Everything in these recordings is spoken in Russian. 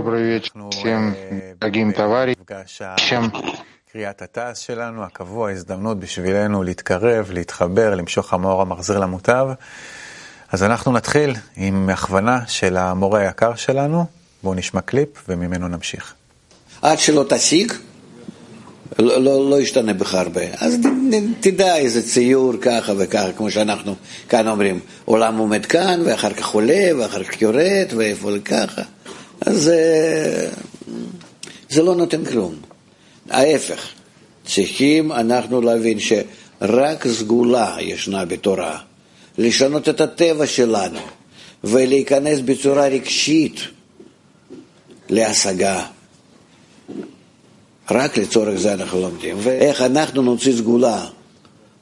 Добрый вечер всем дорогим товарищам. קריאת התעש שלנו, הקבוע, הזדמנות בשבילנו להתקרב, להתחבר, למשוך המאור המחזיר למוטב. אז אנחנו נתחיל עם הכוונה של המורה היקר שלנו. בואו נשמע קליפ וממנו נמשיך. עד שלא תשיג, לא, לא, לא ישתנה בך הרבה. אז ת- תדע איזה ציור ככה וככה, כמו שאנחנו כאן אומרים, עולם עומד כאן, ואחר כך עולה, ואחר כך יורד, ואיפה ככה. אז אה, זה לא נותן כלום. ההפך, צריכים אנחנו להבין שרק סגולה ישנה בתורה. לשנות את הטבע שלנו, ולהיכנס בצורה רגשית להשגה. רק לצורך זה אנחנו לומדים. ואיך אנחנו נוציא סגולה,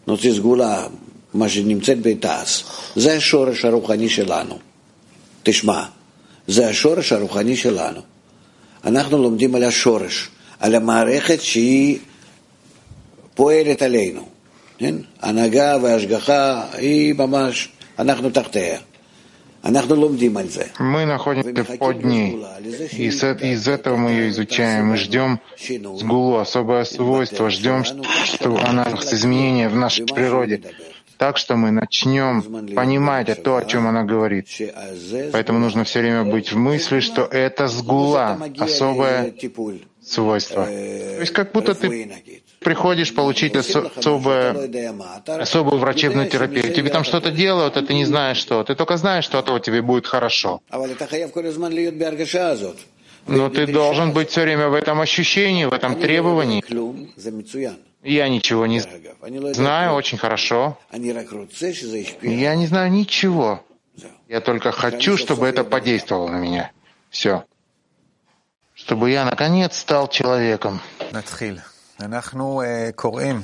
נוציא סגולה, מה שנמצאת בתעש, זה השורש הרוחני שלנו. תשמע, זה השורש הרוחני שלנו. אנחנו לומדים על השורש, על המערכת שהיא פועלת עלינו. כן? הנהגה והשגחה היא ממש, אנחנו תחתיה. Мы находимся под ней, и э- из этого мы ее изучаем. И ждем сгулу, особое свойство, ждем, что она изменения в нашей природе, так что мы начнем понимать то, о чем она говорит. Поэтому нужно все время быть в мысли, что это сгула, особое свойство. То есть как будто ты приходишь получить особое, особую врачебную терапию. Тебе там что-то делают, а ты не знаешь что. Ты только знаешь, что от этого тебе будет хорошо. Но ну, ты должен быть все время в этом ощущении, в этом требовании. Я ничего не знаю, очень хорошо. Я не знаю ничего. Я только хочу, чтобы это подействовало на меня. Все. Чтобы я наконец стал человеком. נתחיל. אנחנו אה, קוראים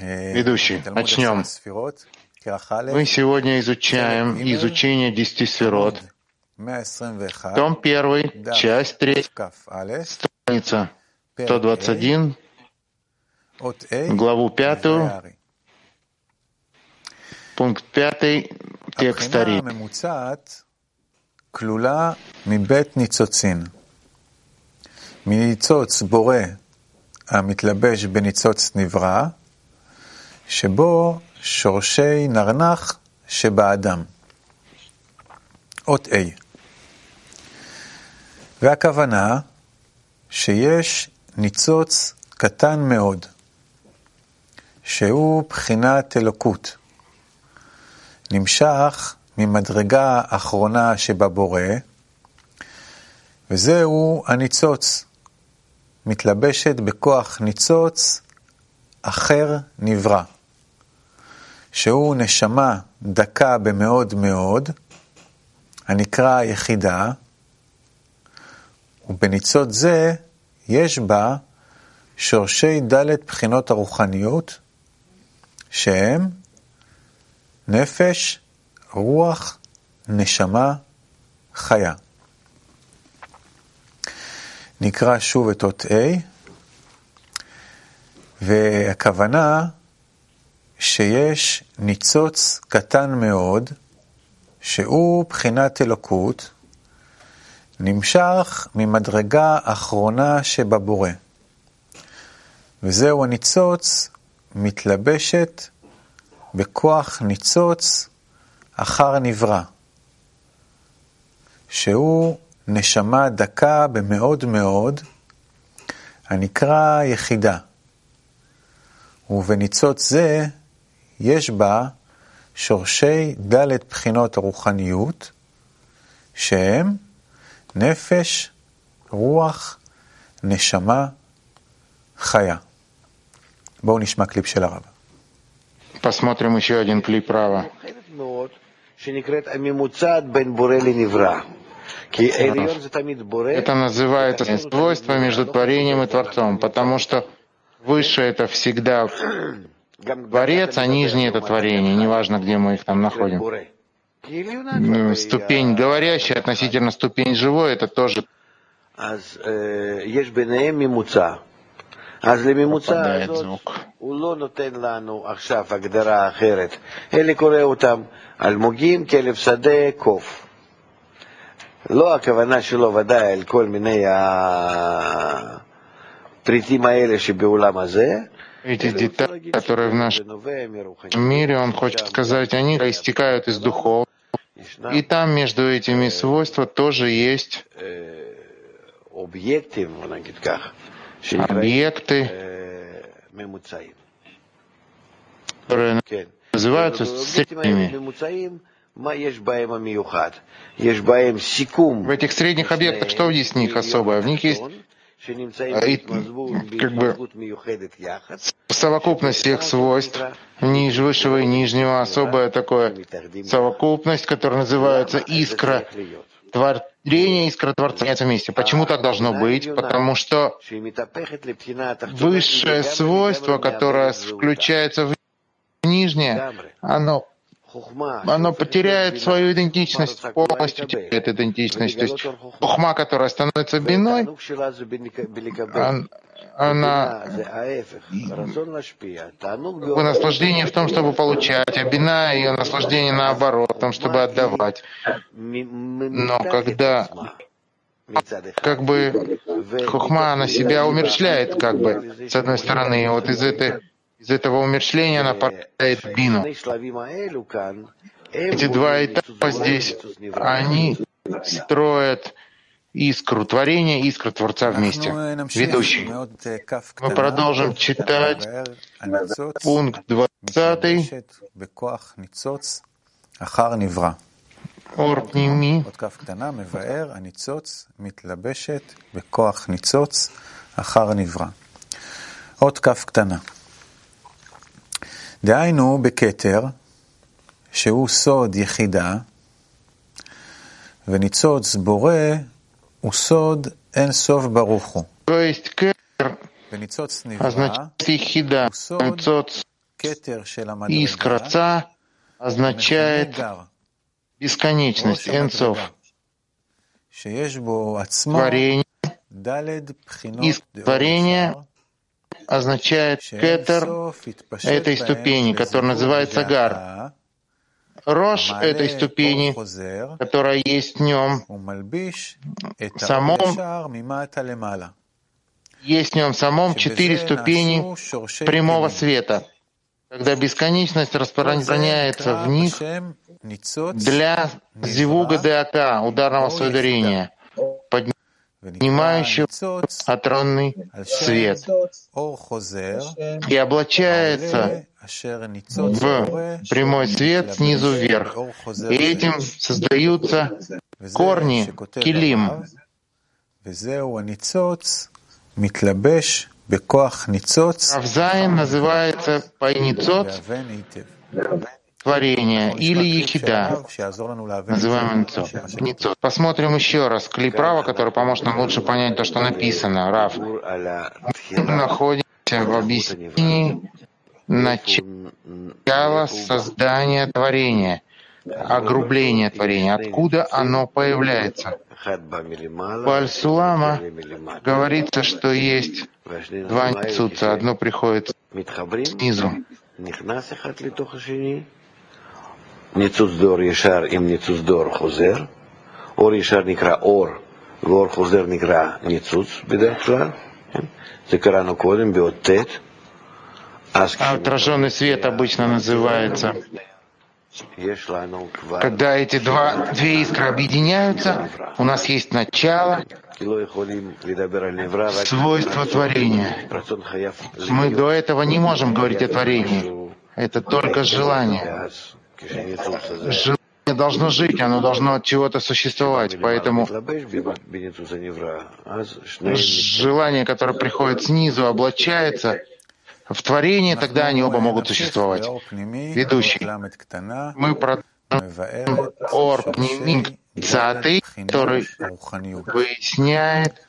אה, Ведущий, תלמוד начнем. עשר הספירות, כרך א', Мы сегодня изучаем изучение десяти сферот. 121, Том 1, часть 3, כ"א, страница פרק 121, A, אות A, главу 5, והארי. пункт 5, текст הבחינה Ари. הממוצעת כלולה מבית ניצוצין. מניצוץ בורא המתלבש בניצוץ נברא, שבו שורשי נרנח שבאדם. אות A. והכוונה שיש ניצוץ קטן מאוד, שהוא בחינת אלוקות. נמשך ממדרגה האחרונה שבבורא, וזהו הניצוץ, מתלבשת בכוח ניצוץ אחר נברא, שהוא נשמה דקה במאוד מאוד, הנקרא יחידה, ובניצוץ זה יש בה שורשי ד' בחינות הרוחניות, שהם נפש, רוח, נשמה, חיה. נקרא שוב את אות A, והכוונה שיש ניצוץ קטן מאוד, שהוא בחינת אלוקות, נמשך ממדרגה אחרונה שבבורא. וזהו הניצוץ מתלבשת בכוח ניצוץ אחר נברא, שהוא נשמה דקה במאוד מאוד, הנקרא יחידה. ובניצוץ זה יש בה שורשי ד' בחינות הרוחניות, שהם נפש, רוח, נשמה, חיה. בואו נשמע קליפ של הרב. Посмотрим еще один клип права. מיוחדת מאוד, שנקראת הממוצעת בין בורא לנברא. כי עליון זה תמיד בורא, Это называется свойство между творением и Творцом, потому что высшее это всегда גם Творец, а нижнее это творение, неважно, где мы их там находим. בורא. כי עליונה Ну, כבר Ступень היא ה- говорящая относительно ступень живой, это тоже אז אה, יש ביניהם ממוצע. אז לממוצע попадает הזאת звук. הוא לא נותן לנו עכשיו הגדרה אחרת, אלא קורא אותם אלמוגים, כלב שדה, קוף. לא הכוונה שלו ודאי על כל מיני הפריטים האלה שבעולם הזה, Эти детали, которые в нашем мире, он хочет сказать, они проистекают из духов. И там между этими свойствами тоже есть объекты, которые называются средними. В этих средних объектах что есть в них особое? В них есть и, как бы совокупность всех свойств, ниж, высшего и нижнего, особая такое совокупность, которая называется искра творения, искра Творца вместе. Почему так должно быть? Потому что высшее свойство, которое включается в нижнее, оно оно потеряет свою идентичность, полностью теряет идентичность. То есть хухма, которая становится биной, она наслаждение в том, чтобы получать, а бина ее наслаждение наоборот, в том, чтобы отдавать. Но когда как бы хухма, она себя умерщвляет, как бы, с одной стороны, вот из этой из этого умершления она порождает бину. Эти два этапа здесь, они строят искру творения, искру Творца вместе. Ведущий. Мы продолжим читать пункт 20. אור פנימי. עוד כף קטנה מבאר, הניצוץ מתלבשת בכוח ניצוץ אחר נברא. עוד כף קטנה. דהיינו בכתר, שהוא סוד יחידה, וניצוץ בורא הוא סוד אין סוף ברוך הוא. וניצוץ נברא הוא סוד כתר של המדרגה, означает бесконечность, энцов. Творение, из творения означает кетер этой ступени, которая называется гар. Рожь этой ступени, которая есть в нем, самом, есть в нем самом четыре ступени прямого света. Когда бесконечность распространяется в них для зивуга деака, ударного соударения, поднимающего отронный свет и облачается в прямой свет снизу вверх. И этим создаются корни килим. Равзайн называется пайницот, творения или ехида, называемый ницот. Посмотрим еще раз клей права, который поможет нам лучше понять то, что написано. Рав. Находимся в объяснении начала создания творения, огрубления творения, откуда оно появляется. У Аль-Сулама говорится, что есть два ницуца. Одно приходит снизу, ניצוץ דור ישר עם ניצוץ דור חוזר. אור ישר נקרא אור, ואור חוזר נקרא ניצוץ בדרך כלל. זה קראנו קודם באות ט'. Отраженный свет обычно называется. Когда эти два, две искры объединяются, у нас есть начало, свойство творения. Мы до этого не можем говорить о творении. Это только желание. Желание должно жить, оно должно от чего-то существовать. Поэтому желание, которое приходит снизу, облачается в творение, тогда они оба могут существовать. Ведущий. Мы продолжим Ор Пнимицатый, который выясняет,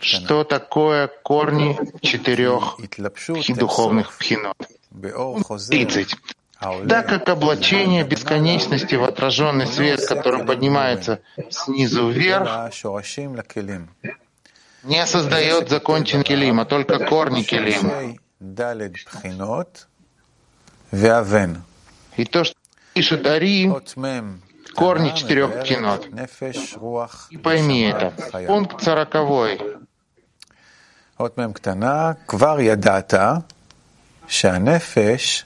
что такое корни четырех духовных пхинот. 30 Так как облачение бесконечности в отраженный свет, который поднимается снизу вверх, не создает закончен келим, а только корни келим. И то, что пишет Ари, корни четырех пхинот. И пойми это. Пункт сороковой. אות מ' קטנה, כבר ידעת שהנפש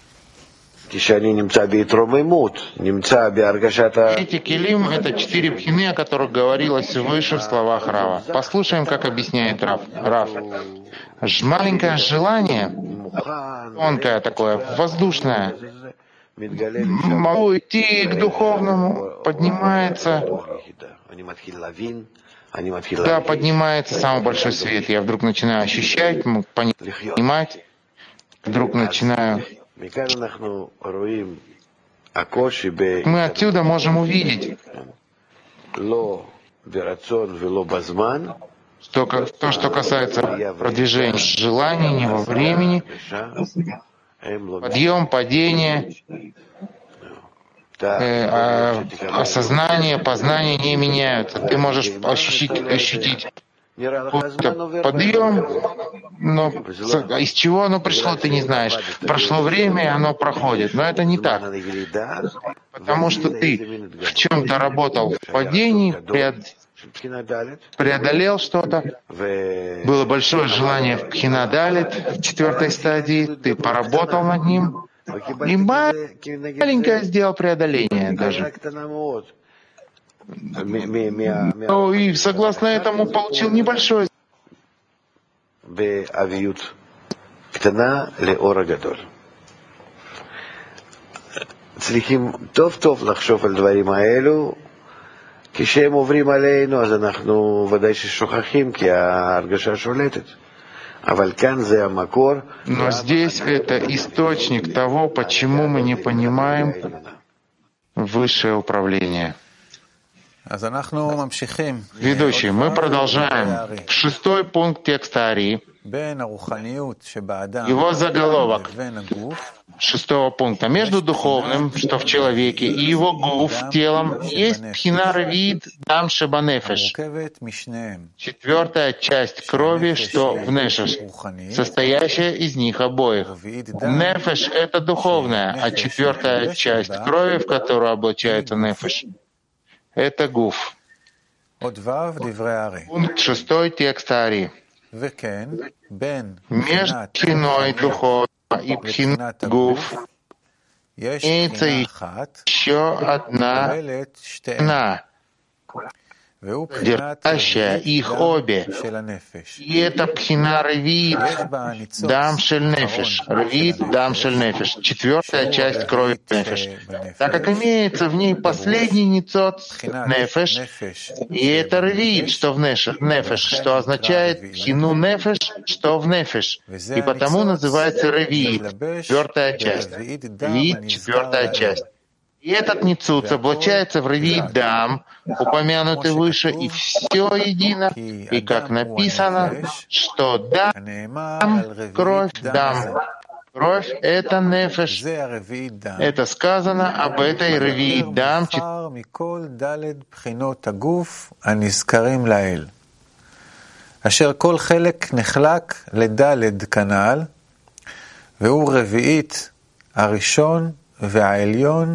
Кишани немца вейтрома и мут, немца биаргашата. Эти келим – это четыре пхины, о которых говорилось выше в словах Рава. Послушаем, как объясняет Рав. Рав. Маленькое желание, тонкое такое, воздушное, могу идти к духовному, поднимается, да, поднимается самый большой свет. Я вдруг начинаю ощущать, понимать, вдруг начинаю мы отсюда можем увидеть, что то, что касается продвижения желаний, не во времени, подъем, падение, э, а, осознание, познание не меняются. Ты можешь ощутить, ощутить подъем, но из чего оно пришло, ты не знаешь. Прошло время, и оно проходит. Но это не так. Потому что ты в чем-то работал в падении, преодолел что-то. Было большое желание в Пхинадалит, в четвертой стадии. Ты поработал над ним. И маленькое сделал преодоление даже. Ну и согласно этому получил небольшое באביות קטנה לאור הגדול. צריכים טוב טוב לחשוב על דברים האלו. כשהם עוברים עלינו, אז אנחנו ודאי ששוכחים, כי ההרגשה שולטת. אבל כאן זה המקור. Но здесь это источник того, почему мы не понимаем высшее управление. Ведущий, мы продолжаем. Шестой пункт текста Ари. Его заголовок. шестого пункта. Между духовным, что в человеке, и его гуф, телом, есть пхинарвид дам шебанефеш. Четвертая часть крови, что в нефеш, состоящая из них обоих. Нефеш — это духовная, а четвертая часть крови, в которую облачается нефеш —— это гуф. Пункт шестой текста Ари. Между пхиной духов и пхиной гуф. имеется еще одна пхина, держащая их обе. И это пхина рвит дам нефиш. Рвит дам нефиш. Четвертая часть крови нефиш. Так как имеется в ней последний ницот нефиш, и это рвит, что в нефиш, что означает пхину нефиш, что в нефиш. И потому называется рвит, четвертая часть. Рвит, четвертая часть. И этот ницуц облачается в ревит дам, упомянутый выше, и все едино, и как написано, что дам, הנאמר על רביעית кровь, דם дам. הזה. Кровь — это нефеш. זה הרביעית דם. Это сказано об этой ревит дам, נבחר מכל ד' בחינות הגוף הנזכרים לעיל, אשר כל חלק נחלק לד' כנ"ל, והוא רביעית הראשון והעליון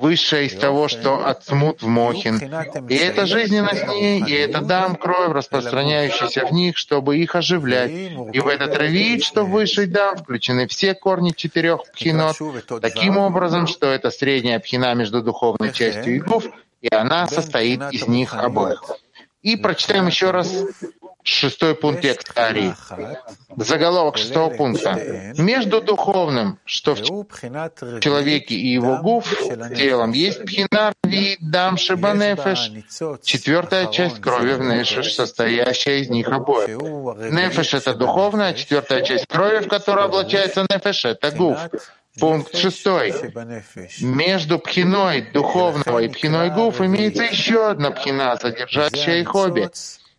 высшая из того, что отсмут в Мохин. И это жизненность ней, и это дам кровь, распространяющаяся в них, чтобы их оживлять. И в этот ревит, что высший дам, включены все корни четырех пхинот, таким образом, что это средняя пхина между духовной частью и гуф, и она состоит из них обоих. И прочитаем еще раз Шестой пункт текста Ари. Заголовок шестого пункта. Между духовным, что в человеке и его гуф, телом, есть пхинар видам шибанефеш, четвертая часть крови в нефеш, состоящая из них обоих. Нефеш — это духовная, четвертая часть крови, в которую облачается нефеш — это гуф. Пункт шестой. Между пхиной духовного и пхиной гуф имеется еще одна пхина, содержащая их обе.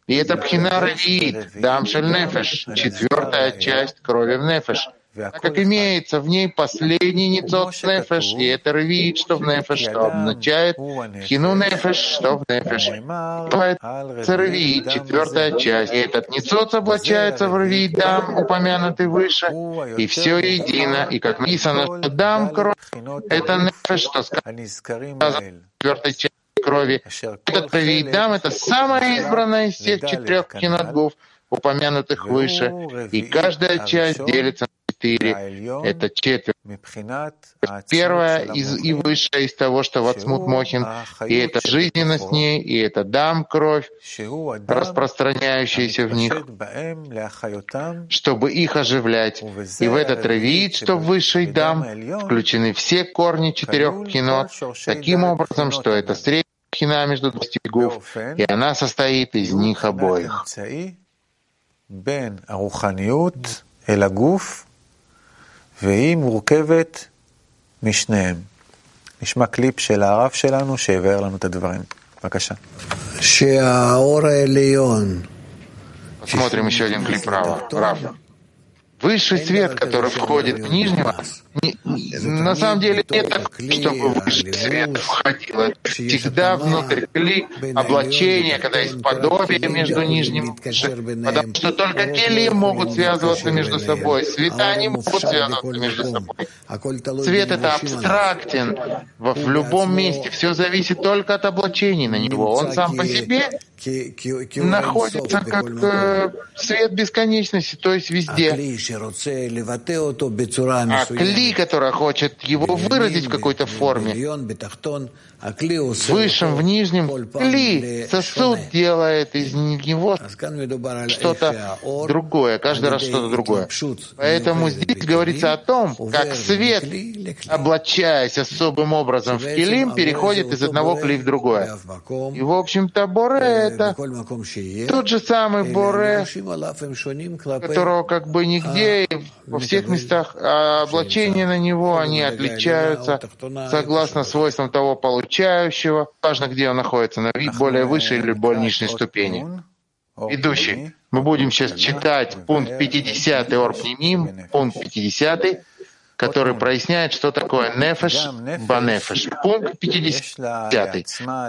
И это пхина равиит, дамшель нефеш, четвертая часть крови в нефеш так как имеется в ней последний ницот нефеш, и это равиит, что в нефеш, что означает хину нефеш, что в нефеш. Это равиит, четвертая часть. И этот ницот облачается в равиит дам, упомянутый выше, и все едино. И как написано, что дам кровь, это нефеш, что сказано четвертой части крови. Этот равиит дам — это самая избранная из всех четырех кинотгов, упомянутых выше, и каждая часть делится четыре. Это четверть. Первая из, и высшая из того, что Вацмут Мохин, и это жизненность ней, и это дам, кровь, распространяющаяся в них, чтобы их оживлять. И в этот равиит, что в высший дам, включены все корни четырех кинот, таким образом, что это средняя хина между двадцати гуф, и она состоит из них обоих. והיא מורכבת משניהם. נשמע קליפ של הרב שלנו שהבאר לנו את הדברים. בבקשה. שהאור העליון. Смотрим еще один клип Рава. Рав. Высший свет, который входит в нижнего, не, на самом деле нет так, чтобы высший свет входил. Это всегда внутрь кли облачения, когда есть подобие между нижним, потому что только кели могут связываться между собой, света не могут связываться между собой. Свет — это абстрактен в любом месте, все зависит только от облачений на него. Он сам по себе находится как э, свет бесконечности, то есть везде. А кли, которая хочет его выразить в какой-то форме, в высшем, в нижнем, кли, сосуд делает из него что-то другое, каждый раз что-то другое. Поэтому здесь говорится о том, как свет, облачаясь особым образом в килим, переходит из одного кли в другое. И, в общем-то, Боре — это тот же самый Боре, которого как бы нигде, во всех местах а облачения на него, они отличаются согласно свойствам того получающего, важно, где он находится, на более высшей или более нижней ступени. Ведущий, мы будем сейчас читать пункт 50 Орпнимим, пункт 50, который проясняет, что такое нефеш, банефеш. Пункт 50.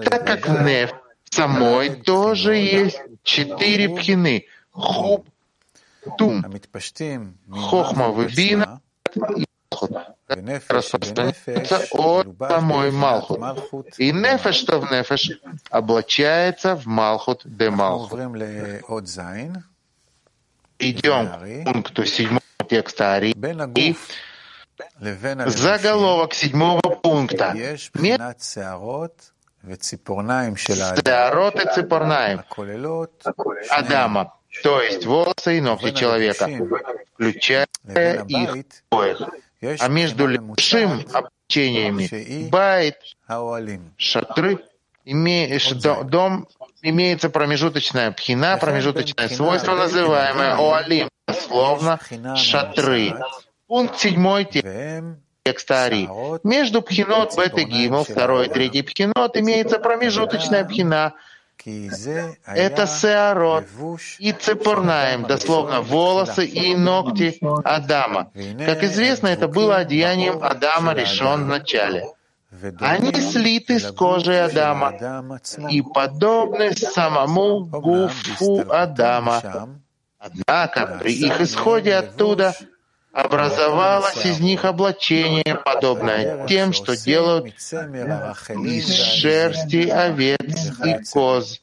Так как в неф самой тоже есть. Четыре пхины. Хуб, тум, хохма, вибина распространяется от самой Малхут. И нефеш, что в нефеш, облачается в Малхут де Малхут. Идем к пункту седьмого текста Ари. И заголовок седьмого пункта. Сеарот и ципорнаем Адама, то есть волосы и ногти человека, включая их пояс а между левшим общениями байт, шатры, дом, имеется промежуточная пхина, промежуточное свойство, называемое оалим, словно шатры. Пункт седьмой текста Ари. Между пхинот бет и второй и третий пхинот, имеется промежуточная пхина, это сеарот и цепурнаем, дословно волосы и ногти Адама. Как известно, это было одеянием Адама решен в начале. Они слиты с кожей Адама. И подобны самому гуфу Адама. Однако при их исходе оттуда образовалось из них облачение, подобное тем, что делают из шерсти овец и коз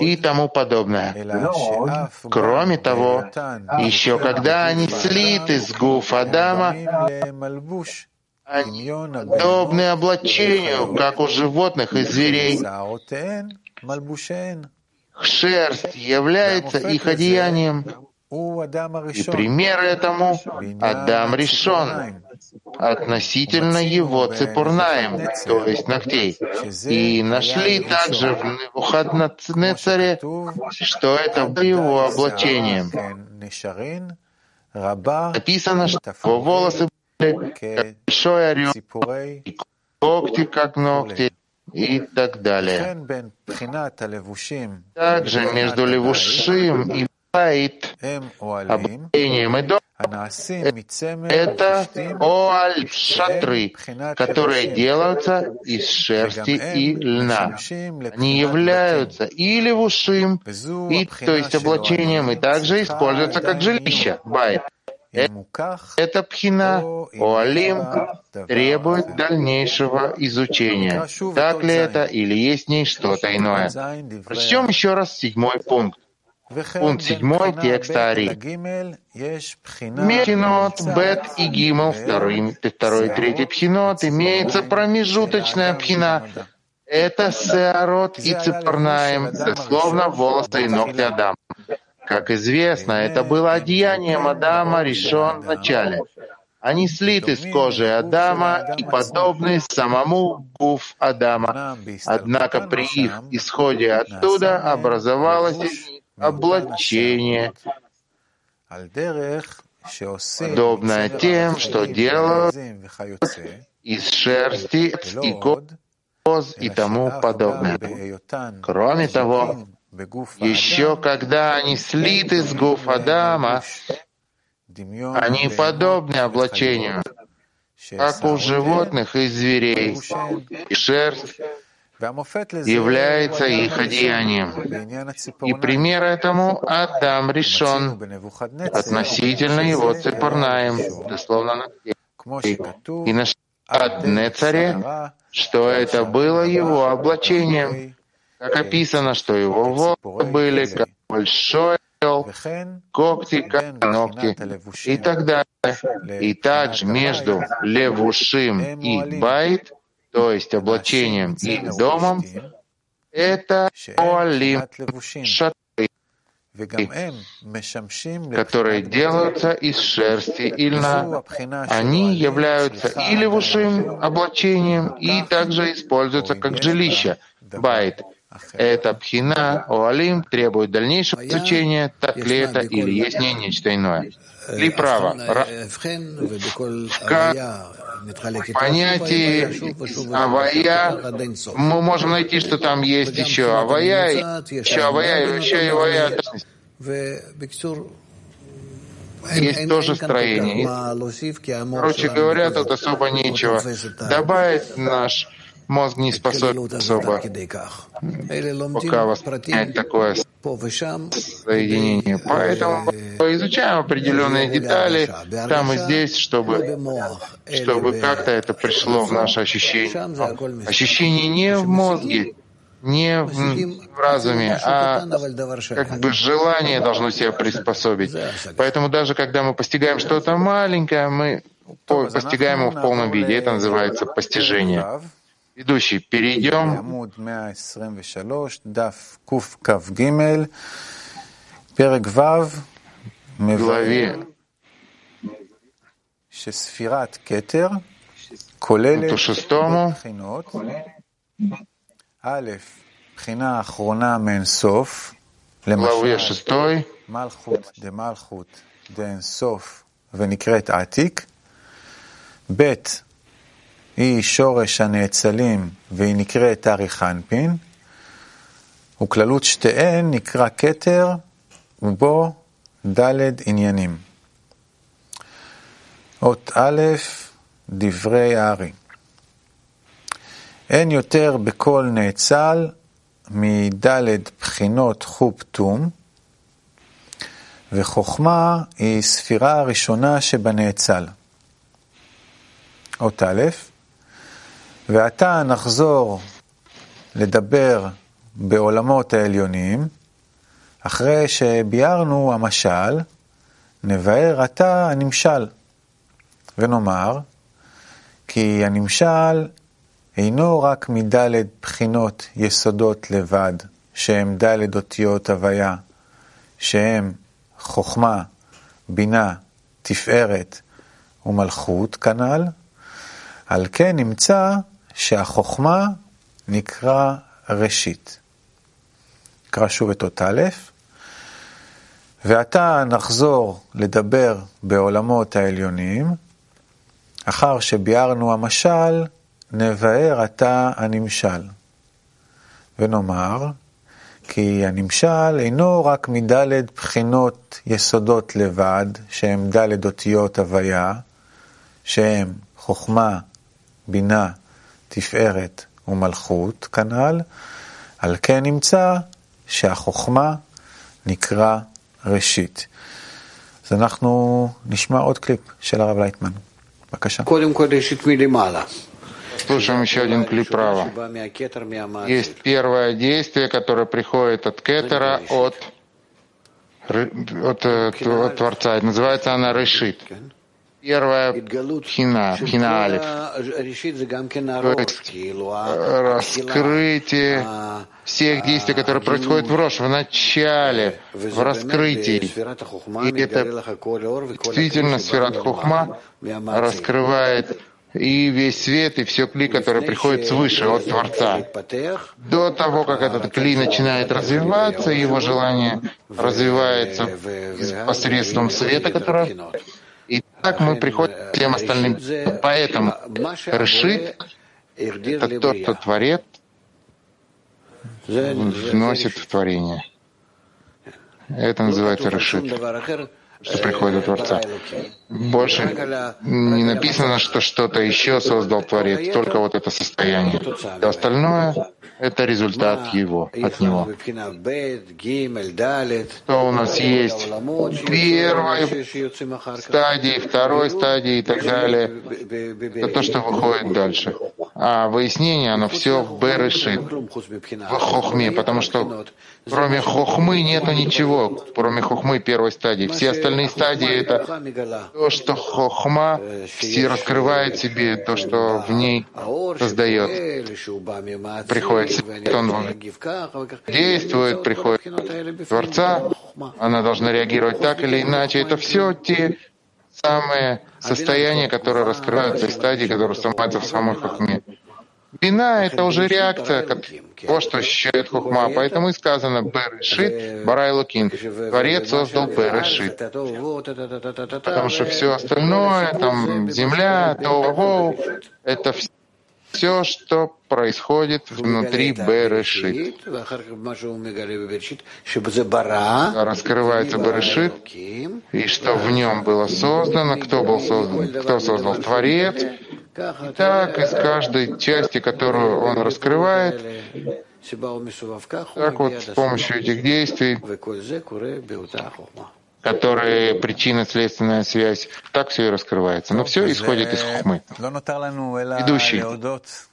и тому подобное. Кроме того, еще когда они слиты с гуф Адама, они подобны облачению, как у животных и зверей. шерсть является их одеянием. И пример этому Адам решен относительно его цепурнаем, то есть ногтей. И нашли также в Невуходнецаре, что это было его облачением. Написано, что его волосы были как большой орел, и когти как ногти, и так далее. Также между левушим и байт, облачением и дом, это оаль шатры, которые делаются из шерсти и льна. Они являются и левушим, и, то есть облачением, и также используются как жилище, байт. Эта пхина, Оалим, требует дальнейшего изучения. Так ли это или есть в ней что-то иное? Прочтем еще раз седьмой пункт. Пункт седьмой текста Ари. Пхинот, Бет и Гимл, второй, второй и третий пхинот, имеется промежуточная пхина. Это Сеарот и Цепарнаем, дословно волосы и ногти Адама. Как известно, это было одеянием Адама решен в начале. Они слиты с кожи Адама и подобны самому гуф Адама. Однако при их исходе оттуда образовалось облачение, подобное тем, что делают из шерсти и коз и тому подобное. Кроме того, еще когда они слиты с гуф Адама, они подобны облачению, как у животных и зверей, и шерсть является их одеянием. И пример этому Адам решен относительно его цепарнаем, дословно и на Нецаре, что это было его облачением, как описано, что его волосы были как большой когти, как ногти и так далее. И также между левушим и байт, то есть облачением и домом, это оалим, шатры, которые делаются из шерсти и льна. Они являются и левушим облачением, и также используются как жилище, байт, эта пхина, оалим, требует дальнейшего изучения, так ли это или есть не нечто иное. Ли право. В понятии авая мы можем найти, что там есть еще авая, еще авая, еще и авая. Есть тоже строение. Короче говоря, тут особо нечего добавить наш мозг не способен особо пока воспринять такое соединение. Поэтому изучаем определенные детали там и здесь, чтобы, чтобы как-то это пришло в наше ощущение. Ощущение не в мозге, не в, в разуме, а как бы желание должно себя приспособить. Поэтому даже когда мы постигаем что-то маленькое, мы постигаем его в полном виде. Это называется постижение. Ведущий, перейдем к главе пункту шестому, главе шестой, מלכות דמלכות דאינסוף ונקראת עתיק, ב' היא שורש הנאצלים והיא נקראת אריך אנפין, וכללות שתיהן נקרא כתר ובו ד' עניינים. אות א', דברי הארי. אין יותר בכל נאצל מד' בחינות חופ תום, וחוכמה היא ספירה הראשונה שבנאצל. אות א', ועתה נחזור לדבר בעולמות העליונים, אחרי שביארנו המשל, נבאר עתה הנמשל, ונאמר, כי הנמשל אינו רק מדלת בחינות יסודות לבד שהם ד' אותיות הוויה, שהם חוכמה, בינה, תפארת ומלכות כנ"ל, על כן נמצא שהחוכמה נקרא ראשית. נקרא שוב את אות א', ועתה נחזור לדבר בעולמות העליונים. אחר שביארנו המשל, נבאר עתה הנמשל. ונאמר, כי הנמשל אינו רק מדלת בחינות יסודות לבד, שהם דלת אותיות הוויה, שהם חוכמה, בינה, תפארת ומלכות, כנ"ל, על כן נמצא שהחוכמה נקרא ראשית. אז אנחנו נשמע עוד קליפ של הרב לייטמן. בבקשה. קודם כל ראשית מלמעלה. Слушаем еще один клип права. Есть первое действие, которое приходит от кетера, от, от, от, от Творца. Называется она решит. Первая пхина, пхина алиф. То есть раскрытие всех действий, которые происходят в Рош, в начале, в раскрытии. И это действительно сферат хухма раскрывает и весь свет, и все кли, которое приходит свыше, от Творца. До того, как этот кли начинает развиваться, его желание развивается посредством света, который... И так мы приходим к всем остальным. Поэтому решит это то, что Творец вносит в творение. Это называется решит что приходит от Творца. Больше не написано, что что-то еще создал Творец, только вот это состояние. Все остальное — это результат его, от него. Что у нас есть первой стадии, второй стадии и так далее. Это то, что выходит дальше. А выяснение, оно все в Берешит, в Хохме, потому что кроме Хохмы нету ничего, кроме Хохмы первой стадии. Все остальные стадии — это то, что Хохма все раскрывает себе, то, что в ней создает. Приходит свет, он действует, приходит Творца, она должна реагировать так или иначе. Это все те самые состояния, которые раскрываются в стадии, которые снимаются в самой хохме. Бина — это уже реакция того, что ощущает хухма. Поэтому и сказано «Берешит Барай Лукин». Творец создал Берешит. Потому что все остальное, там земля, то это все все, что происходит внутри Берешит. Раскрывается Берешит, и что в нем было создано, кто был создан, кто создал Творец. И так из каждой части, которую он раскрывает, так вот с помощью этих действий которые причинно-следственная связь. Так все и раскрывается. Но все исходит из хухмы. Идущий.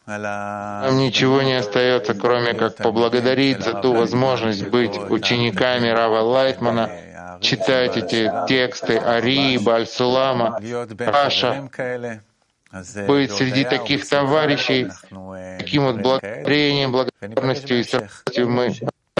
Нам ничего не остается, кроме как поблагодарить за ту возможность быть учениками Рава Лайтмана, читать эти тексты Ари, Бальсулама, Паша, быть среди таких товарищей, таким вот благодарением, благодарностью и страстью мы